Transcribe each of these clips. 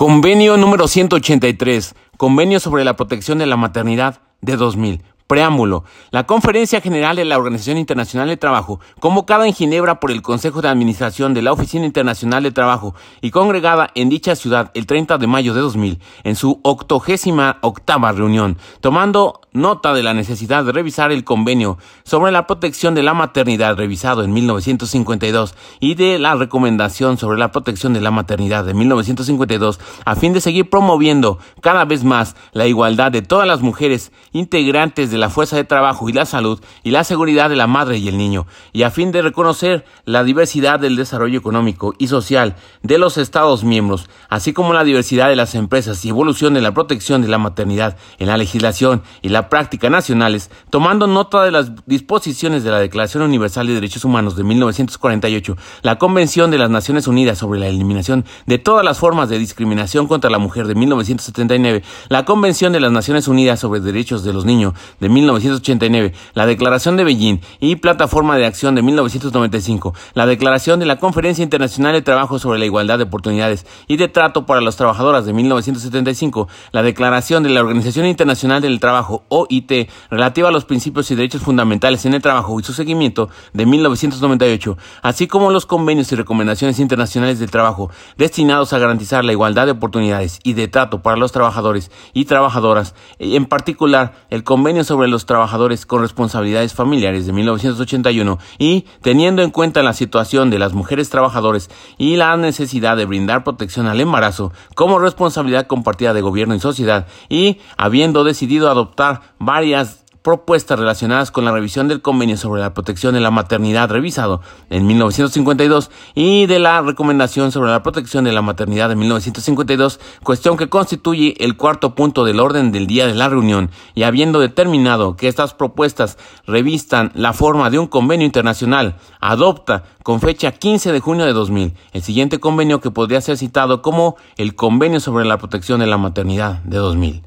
Convenio número 183, Convenio sobre la protección de la maternidad de 2000. Preámbulo. La Conferencia General de la Organización Internacional de Trabajo, convocada en Ginebra por el Consejo de Administración de la Oficina Internacional de Trabajo y congregada en dicha ciudad el 30 de mayo de 2000, en su octogésima octava reunión, tomando nota de la necesidad de revisar el convenio sobre la protección de la maternidad revisado en 1952 y de la recomendación sobre la protección de la maternidad de 1952 a fin de seguir promoviendo cada vez más la igualdad de todas las mujeres integrantes de la fuerza de trabajo y la salud y la seguridad de la madre y el niño, y a fin de reconocer la diversidad del desarrollo económico y social de los Estados miembros, así como la diversidad de las empresas y evolución de la protección de la maternidad en la legislación y la práctica nacionales, tomando nota de las disposiciones de la Declaración Universal de Derechos Humanos de 1948, la Convención de las Naciones Unidas sobre la eliminación de todas las formas de discriminación contra la mujer de 1979, la Convención de las Naciones Unidas sobre Derechos de los Niños de 1989, la Declaración de Beijing y Plataforma de Acción de 1995, la Declaración de la Conferencia Internacional de Trabajo sobre la Igualdad de Oportunidades y de Trato para las Trabajadoras de 1975, la Declaración de la Organización Internacional del Trabajo OIT relativa a los principios y derechos fundamentales en el trabajo y su seguimiento de 1998, así como los convenios y recomendaciones internacionales del trabajo destinados a garantizar la igualdad de oportunidades y de trato para los trabajadores y trabajadoras, en particular el convenio sobre los trabajadores con responsabilidades familiares de 1981 y teniendo en cuenta la situación de las mujeres trabajadoras y la necesidad de brindar protección al embarazo como responsabilidad compartida de gobierno y sociedad y habiendo decidido adoptar varias propuestas relacionadas con la revisión del convenio sobre la protección de la maternidad revisado en 1952 y de la recomendación sobre la protección de la maternidad de 1952, cuestión que constituye el cuarto punto del orden del día de la reunión y habiendo determinado que estas propuestas revistan la forma de un convenio internacional, adopta con fecha 15 de junio de 2000 el siguiente convenio que podría ser citado como el convenio sobre la protección de la maternidad de 2000.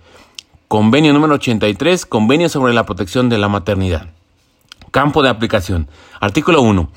Convenio número 83, Convenio sobre la protección de la maternidad. Campo de aplicación. Artículo 1.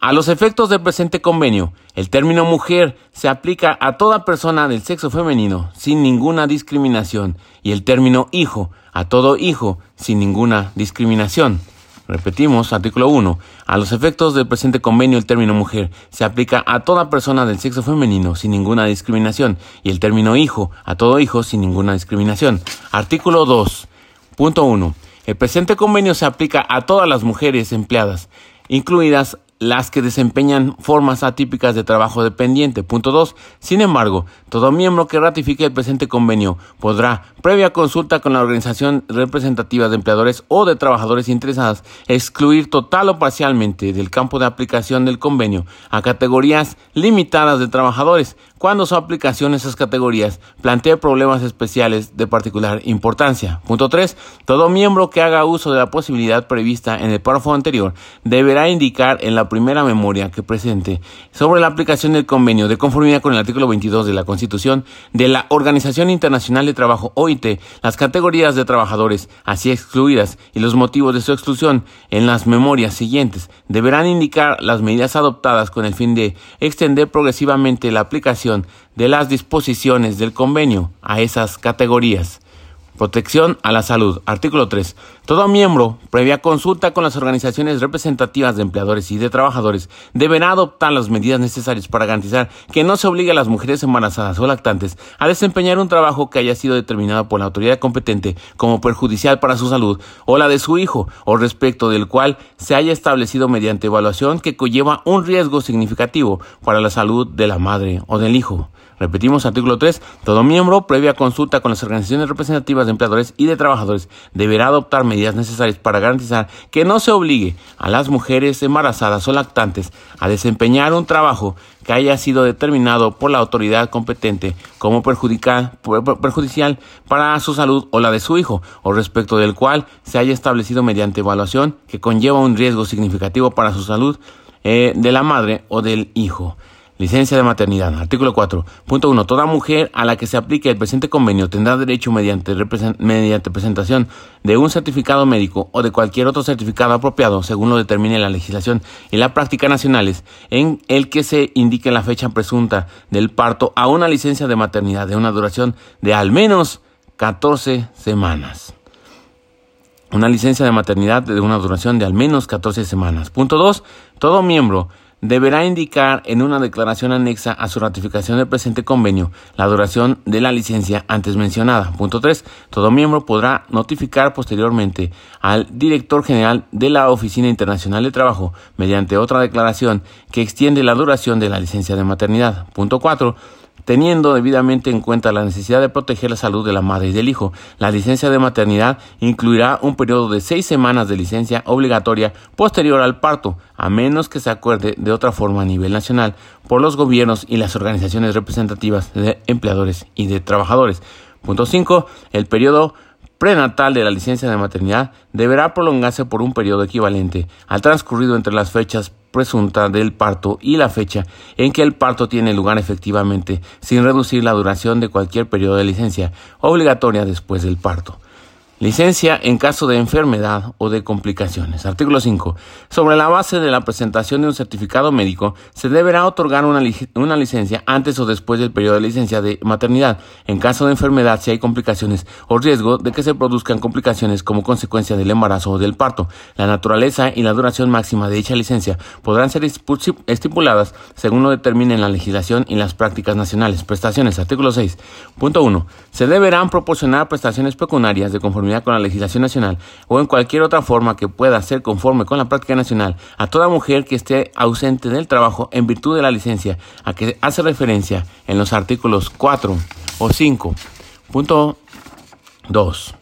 A los efectos del presente convenio, el término mujer se aplica a toda persona del sexo femenino sin ninguna discriminación y el término hijo a todo hijo sin ninguna discriminación. Repetimos, artículo 1. A los efectos del presente convenio, el término mujer se aplica a toda persona del sexo femenino sin ninguna discriminación y el término hijo a todo hijo sin ninguna discriminación. Artículo 2. Punto 1. El presente convenio se aplica a todas las mujeres empleadas, incluidas las que desempeñan formas atípicas de trabajo dependiente. Punto 2. Sin embargo, todo miembro que ratifique el presente convenio podrá, previa consulta con la organización representativa de empleadores o de trabajadores interesadas, excluir total o parcialmente del campo de aplicación del convenio a categorías limitadas de trabajadores cuando su aplicación a esas categorías plantee problemas especiales de particular importancia. Punto 3. Todo miembro que haga uso de la posibilidad prevista en el párrafo anterior deberá indicar en la primera memoria que presente sobre la aplicación del convenio de conformidad con el artículo 22 de la Constitución de la Organización Internacional de Trabajo OIT las categorías de trabajadores así excluidas y los motivos de su exclusión en las memorias siguientes deberán indicar las medidas adoptadas con el fin de extender progresivamente la aplicación de las disposiciones del convenio a esas categorías. Protección a la salud. Artículo 3. Todo miembro, previa consulta con las organizaciones representativas de empleadores y de trabajadores, deberá adoptar las medidas necesarias para garantizar que no se obligue a las mujeres embarazadas o lactantes a desempeñar un trabajo que haya sido determinado por la autoridad competente como perjudicial para su salud o la de su hijo, o respecto del cual se haya establecido mediante evaluación que conlleva un riesgo significativo para la salud de la madre o del hijo. Repetimos artículo 3. Todo miembro, previa consulta con las organizaciones representativas de empleadores y de trabajadores, deberá adoptar medidas necesarias para garantizar que no se obligue a las mujeres embarazadas o lactantes a desempeñar un trabajo que haya sido determinado por la autoridad competente como perjudicial para su salud o la de su hijo, o respecto del cual se haya establecido mediante evaluación que conlleva un riesgo significativo para su salud eh, de la madre o del hijo. Licencia de maternidad. Artículo 4. Punto 1. Toda mujer a la que se aplique el presente convenio tendrá derecho mediante, mediante presentación de un certificado médico o de cualquier otro certificado apropiado, según lo determine la legislación y la práctica nacionales, en el que se indique la fecha presunta del parto a una licencia de maternidad de una duración de al menos 14 semanas. Una licencia de maternidad de una duración de al menos 14 semanas. Punto 2. Todo miembro deberá indicar en una declaración anexa a su ratificación del presente convenio la duración de la licencia antes mencionada. Punto 3. Todo miembro podrá notificar posteriormente al director general de la Oficina Internacional de Trabajo mediante otra declaración que extiende la duración de la licencia de maternidad. Punto 4 teniendo debidamente en cuenta la necesidad de proteger la salud de la madre y del hijo. La licencia de maternidad incluirá un periodo de seis semanas de licencia obligatoria posterior al parto, a menos que se acuerde de otra forma a nivel nacional por los gobiernos y las organizaciones representativas de empleadores y de trabajadores. Punto 5. El periodo prenatal de la licencia de maternidad deberá prolongarse por un periodo equivalente al transcurrido entre las fechas presunta del parto y la fecha en que el parto tiene lugar efectivamente, sin reducir la duración de cualquier periodo de licencia obligatoria después del parto. Licencia en caso de enfermedad o de complicaciones. Artículo 5. Sobre la base de la presentación de un certificado médico, se deberá otorgar una, una, licencia antes o después del periodo de licencia de maternidad, en caso de enfermedad si hay complicaciones o riesgo de que se produzcan complicaciones como consecuencia del embarazo o del parto. La naturaleza y la duración máxima de dicha licencia podrán ser estipuladas según lo determine la legislación y las prácticas nacionales. Prestaciones. Artículo 6. Punto 1. Se deberán proporcionar prestaciones pecuniarias de conformidad con la legislación nacional o en cualquier otra forma que pueda ser conforme con la práctica nacional a toda mujer que esté ausente del trabajo en virtud de la licencia a que hace referencia en los artículos 4 o 5. Punto 2.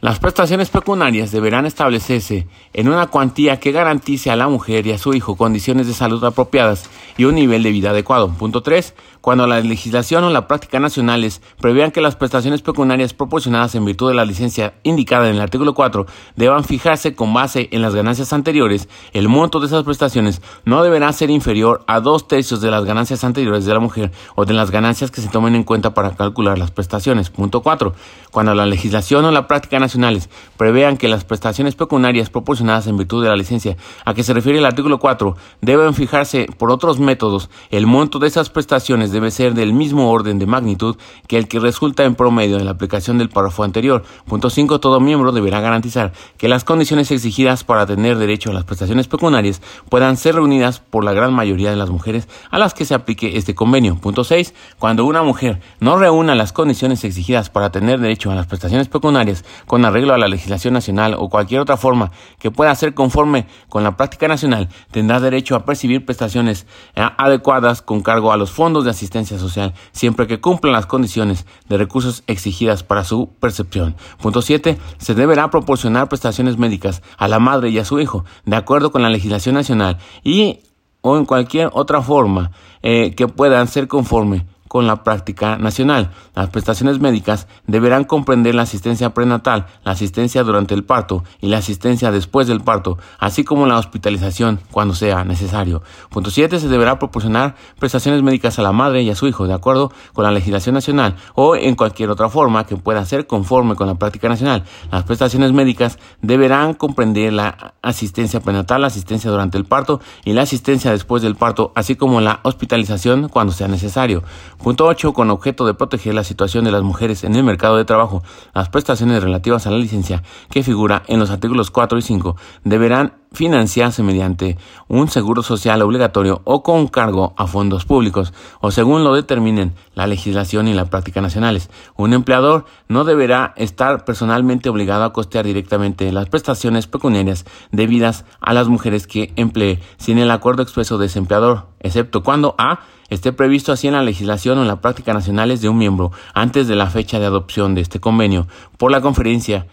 Las prestaciones pecuniarias deberán establecerse en una cuantía que garantice a la mujer y a su hijo condiciones de salud apropiadas y un nivel de vida adecuado. Punto 3. Cuando la legislación o la práctica nacionales prevean que las prestaciones pecuniarias proporcionadas en virtud de la licencia indicada en el artículo 4 deban fijarse con base en las ganancias anteriores, el monto de esas prestaciones no deberá ser inferior a dos tercios de las ganancias anteriores de la mujer o de las ganancias que se tomen en cuenta para calcular las prestaciones. Punto 4. Cuando la legislación o la práctica nacionales prevean que las prestaciones pecuniarias proporcionadas en virtud de la licencia a que se refiere el artículo 4 deben fijarse por otros métodos, el monto de esas prestaciones debe ser del mismo orden de magnitud que el que resulta en promedio de la aplicación del párrafo anterior. Punto 5. Todo miembro deberá garantizar que las condiciones exigidas para tener derecho a las prestaciones pecuniarias puedan ser reunidas por la gran mayoría de las mujeres a las que se aplique este convenio. Punto 6. Cuando una mujer no reúna las condiciones exigidas para tener derecho a las prestaciones pecuniarias con arreglo a la legislación nacional o cualquier otra forma que pueda ser conforme con la práctica nacional, tendrá derecho a percibir prestaciones eh, adecuadas con cargo a los fondos de asistencia social, siempre que cumplan las condiciones de recursos exigidas para su percepción. Punto 7. Se deberá proporcionar prestaciones médicas a la madre y a su hijo, de acuerdo con la legislación nacional y o en cualquier otra forma eh, que puedan ser conforme con la práctica nacional. Las prestaciones médicas deberán comprender la asistencia prenatal, la asistencia durante el parto y la asistencia después del parto, así como la hospitalización cuando sea necesario. Punto 7. Se deberá proporcionar prestaciones médicas a la madre y a su hijo, de acuerdo con la legislación nacional o en cualquier otra forma que pueda ser conforme con la práctica nacional. Las prestaciones médicas deberán comprender la asistencia prenatal, la asistencia durante el parto y la asistencia después del parto, así como la hospitalización cuando sea necesario. Punto 8. Con objeto de proteger la situación de las mujeres en el mercado de trabajo, las prestaciones relativas a la licencia que figura en los artículos 4 y 5 deberán financiarse mediante un seguro social obligatorio o con cargo a fondos públicos o según lo determinen la legislación y la práctica nacionales. Un empleador no deberá estar personalmente obligado a costear directamente las prestaciones pecuniarias debidas a las mujeres que emplee sin el acuerdo expreso de ese empleador, excepto cuando A esté previsto así en la legislación o en la práctica nacionales de un miembro antes de la fecha de adopción de este convenio por la Conferencia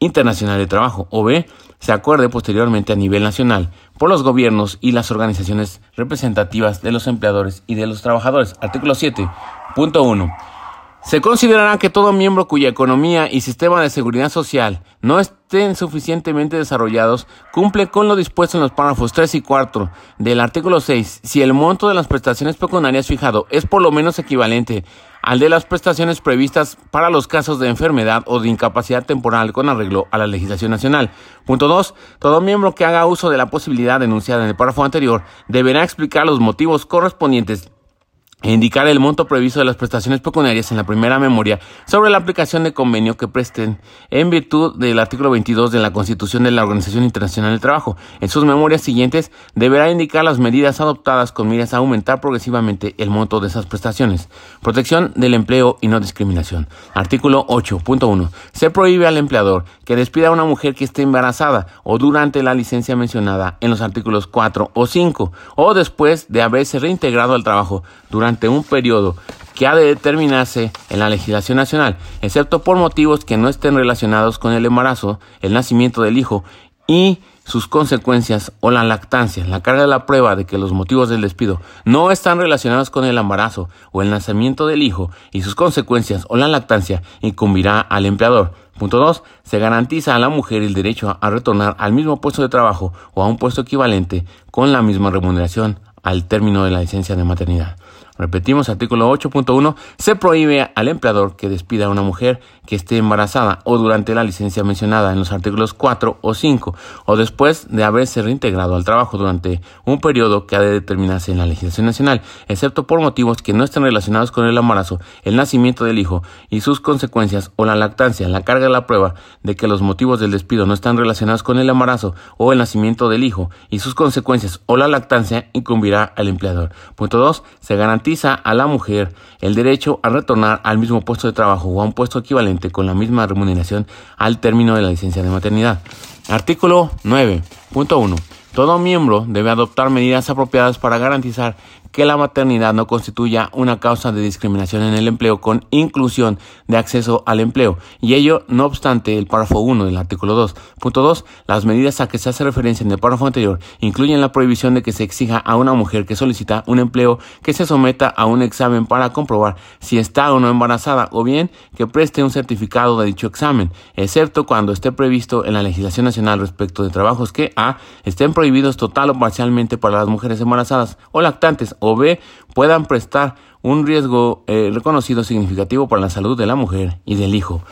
Internacional de Trabajo o B se acuerde posteriormente a nivel nacional por los gobiernos y las organizaciones representativas de los empleadores y de los trabajadores. Artículo 7.1 Se considerará que todo miembro cuya economía y sistema de seguridad social no estén suficientemente desarrollados cumple con lo dispuesto en los párrafos 3 y 4 del artículo 6 si el monto de las prestaciones pecuniarias fijado es por lo menos equivalente al de las prestaciones previstas para los casos de enfermedad o de incapacidad temporal con arreglo a la legislación nacional. Punto 2. Todo miembro que haga uso de la posibilidad denunciada en el párrafo anterior deberá explicar los motivos correspondientes e indicar el monto previsto de las prestaciones pecuniarias en la primera memoria sobre la aplicación de convenio que presten en virtud del artículo 22 de la Constitución de la Organización Internacional del Trabajo. En sus memorias siguientes deberá indicar las medidas adoptadas con miras a aumentar progresivamente el monto de esas prestaciones. Protección del empleo y no discriminación. Artículo 8.1. Se prohíbe al empleador que despida a una mujer que esté embarazada o durante la licencia mencionada en los artículos 4 o 5 o después de haberse reintegrado al trabajo durante un periodo que ha de determinarse en la legislación nacional, excepto por motivos que no estén relacionados con el embarazo, el nacimiento del hijo y sus consecuencias o la lactancia, la carga de la prueba de que los motivos del despido no están relacionados con el embarazo o el nacimiento del hijo y sus consecuencias o la lactancia incumbirá al empleador. Punto 2. Se garantiza a la mujer el derecho a retornar al mismo puesto de trabajo o a un puesto equivalente con la misma remuneración al término de la licencia de maternidad. Repetimos, artículo 8.1, se prohíbe al empleador que despida a una mujer que esté embarazada o durante la licencia mencionada en los artículos 4 o 5 o después de haberse reintegrado al trabajo durante un periodo que ha de determinarse en la legislación nacional, excepto por motivos que no estén relacionados con el embarazo, el nacimiento del hijo y sus consecuencias o la lactancia, la carga de la prueba de que los motivos del despido no están relacionados con el embarazo o el nacimiento del hijo y sus consecuencias o la lactancia incumbirá al empleador. Punto 2. Se garantiza garantiza a la mujer el derecho a retornar al mismo puesto de trabajo o a un puesto equivalente con la misma remuneración al término de la licencia de maternidad. Artículo 9.1. Todo miembro debe adoptar medidas apropiadas para garantizar que la maternidad no constituya una causa de discriminación en el empleo con inclusión de acceso al empleo, y ello no obstante el párrafo 1 del artículo 2. Punto 2. Las medidas a que se hace referencia en el párrafo anterior incluyen la prohibición de que se exija a una mujer que solicita un empleo que se someta a un examen para comprobar si está o no embarazada, o bien que preste un certificado de dicho examen, excepto cuando esté previsto en la legislación nacional respecto de trabajos que a. estén prohibidos total o parcialmente para las mujeres embarazadas o lactantes o B puedan prestar un riesgo eh, reconocido significativo para la salud de la mujer y del hijo.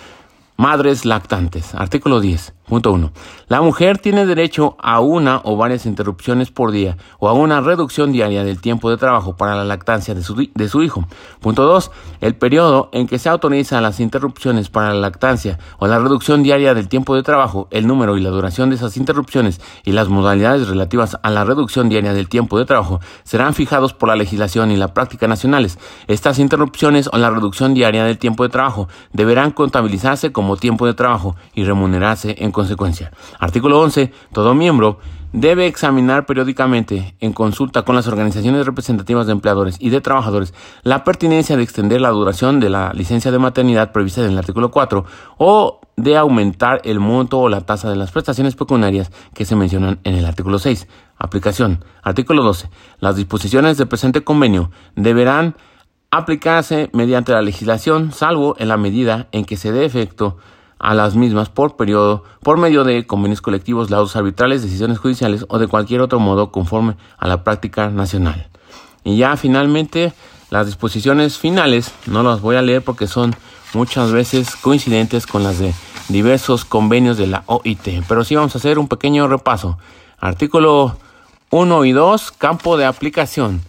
Madres lactantes. Artículo 10. Punto 1. La mujer tiene derecho a una o varias interrupciones por día o a una reducción diaria del tiempo de trabajo para la lactancia de su, de su hijo. Punto 2. El periodo en que se autorizan las interrupciones para la lactancia o la reducción diaria del tiempo de trabajo, el número y la duración de esas interrupciones y las modalidades relativas a la reducción diaria del tiempo de trabajo serán fijados por la legislación y la práctica nacionales. Estas interrupciones o la reducción diaria del tiempo de trabajo deberán contabilizarse tiempo de trabajo y remunerarse en consecuencia. Artículo 11. Todo miembro debe examinar periódicamente, en consulta con las organizaciones representativas de empleadores y de trabajadores, la pertinencia de extender la duración de la licencia de maternidad prevista en el artículo 4 o de aumentar el monto o la tasa de las prestaciones pecuniarias que se mencionan en el artículo 6. Aplicación. Artículo 12. Las disposiciones del presente convenio deberán aplicarse mediante la legislación, salvo en la medida en que se dé efecto a las mismas por periodo, por medio de convenios colectivos, laudos arbitrales, decisiones judiciales o de cualquier otro modo conforme a la práctica nacional. Y ya finalmente, las disposiciones finales, no las voy a leer porque son muchas veces coincidentes con las de diversos convenios de la OIT, pero sí vamos a hacer un pequeño repaso. Artículo 1 y 2, campo de aplicación.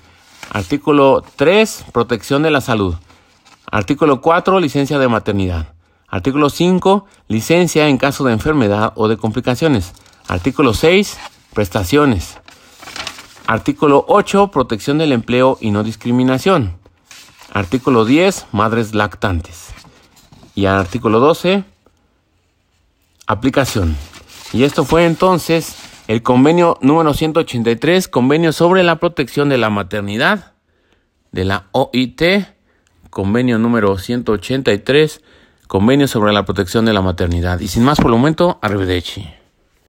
Artículo 3, protección de la salud. Artículo 4, licencia de maternidad. Artículo 5. Licencia en caso de enfermedad o de complicaciones. Artículo 6. Prestaciones. Artículo 8. Protección del empleo y no discriminación. Artículo 10. Madres lactantes. Y artículo 12. Aplicación. Y esto fue entonces el convenio número 183, convenio sobre la protección de la maternidad de la OIT, convenio número 183 Convenio sobre la protección de la maternidad. Y sin más por el momento, arrivederci.